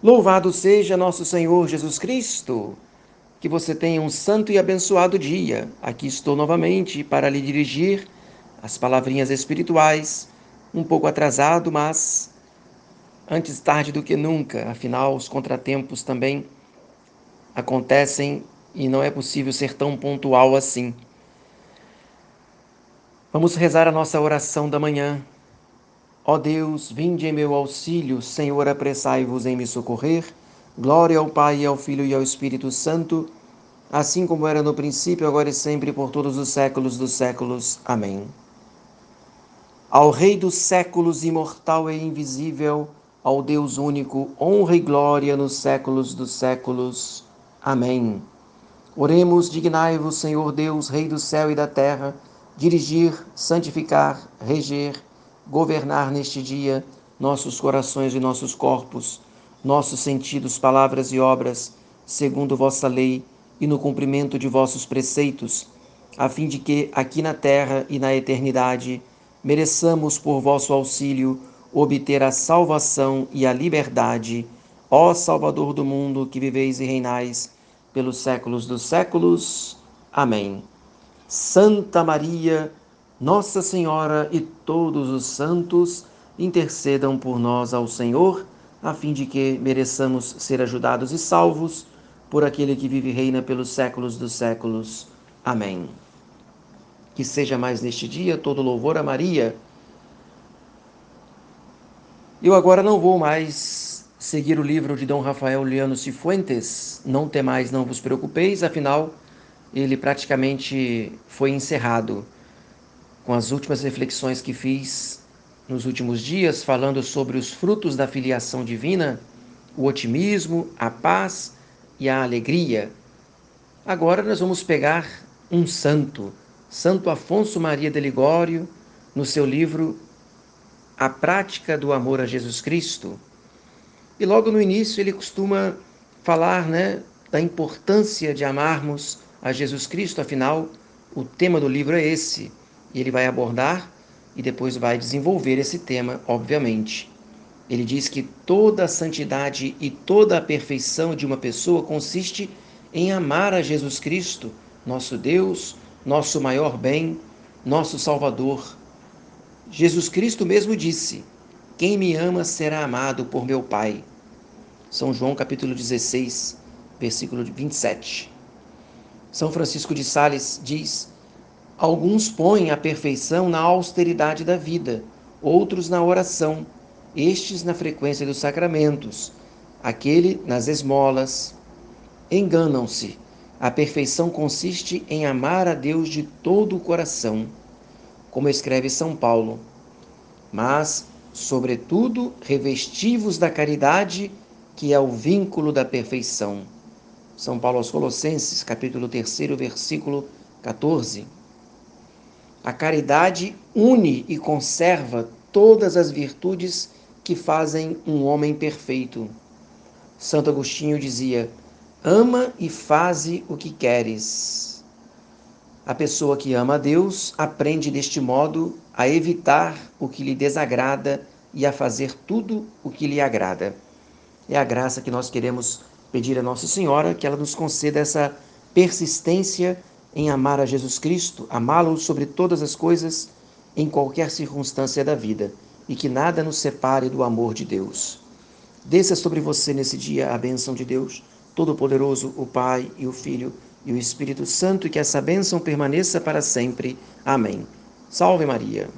Louvado seja nosso Senhor Jesus Cristo. Que você tenha um santo e abençoado dia. Aqui estou novamente para lhe dirigir as palavrinhas espirituais, um pouco atrasado, mas antes tarde do que nunca. Afinal, os contratempos também acontecem e não é possível ser tão pontual assim. Vamos rezar a nossa oração da manhã. Ó Deus, vinde em meu auxílio, Senhor, apressai-vos em me socorrer. Glória ao Pai, ao Filho e ao Espírito Santo, assim como era no princípio, agora e sempre, por todos os séculos dos séculos. Amém. Ao Rei dos séculos, imortal e invisível, ao Deus único, honra e glória nos séculos dos séculos. Amém. Oremos, dignai-vos, Senhor Deus, Rei do céu e da terra, dirigir, santificar, reger, governar neste dia nossos corações e nossos corpos, nossos sentidos, palavras e obras, segundo vossa lei e no cumprimento de vossos preceitos, a fim de que, aqui na terra e na eternidade, mereçamos por vosso auxílio obter a salvação e a liberdade, ó Salvador do mundo que viveis e reinais pelos séculos dos séculos. Amém. Santa Maria, nossa Senhora e todos os santos intercedam por nós ao Senhor, a fim de que mereçamos ser ajudados e salvos por aquele que vive e reina pelos séculos dos séculos. Amém. Que seja mais neste dia todo louvor a Maria. Eu agora não vou mais seguir o livro de Dom Rafael Liano Cifuentes, Não temais, não vos preocupeis, afinal, ele praticamente foi encerrado com as últimas reflexões que fiz nos últimos dias, falando sobre os frutos da filiação divina, o otimismo, a paz e a alegria. Agora nós vamos pegar um santo, Santo Afonso Maria de Ligório, no seu livro A Prática do Amor a Jesus Cristo. E logo no início ele costuma falar né, da importância de amarmos a Jesus Cristo, afinal, o tema do livro é esse, e ele vai abordar e depois vai desenvolver esse tema, obviamente. Ele diz que toda a santidade e toda a perfeição de uma pessoa consiste em amar a Jesus Cristo, nosso Deus, nosso maior bem, nosso Salvador. Jesus Cristo mesmo disse: Quem me ama será amado por meu Pai. São João capítulo 16, versículo 27. São Francisco de Sales diz: Alguns põem a perfeição na austeridade da vida, outros na oração, estes na frequência dos sacramentos, aquele nas esmolas. Enganam-se. A perfeição consiste em amar a Deus de todo o coração, como escreve São Paulo. Mas, sobretudo, revestivos da caridade, que é o vínculo da perfeição. São Paulo aos Colossenses, capítulo 3, versículo 14. A caridade une e conserva todas as virtudes que fazem um homem perfeito. Santo Agostinho dizia: Ama e faze o que queres. A pessoa que ama a Deus aprende deste modo a evitar o que lhe desagrada e a fazer tudo o que lhe agrada. É a graça que nós queremos pedir a Nossa Senhora que ela nos conceda essa persistência em amar a Jesus Cristo, amá-lo sobre todas as coisas, em qualquer circunstância da vida, e que nada nos separe do amor de Deus. Desça sobre você nesse dia a bênção de Deus, Todo-Poderoso, o Pai e o Filho e o Espírito Santo, e que essa bênção permaneça para sempre. Amém. Salve Maria.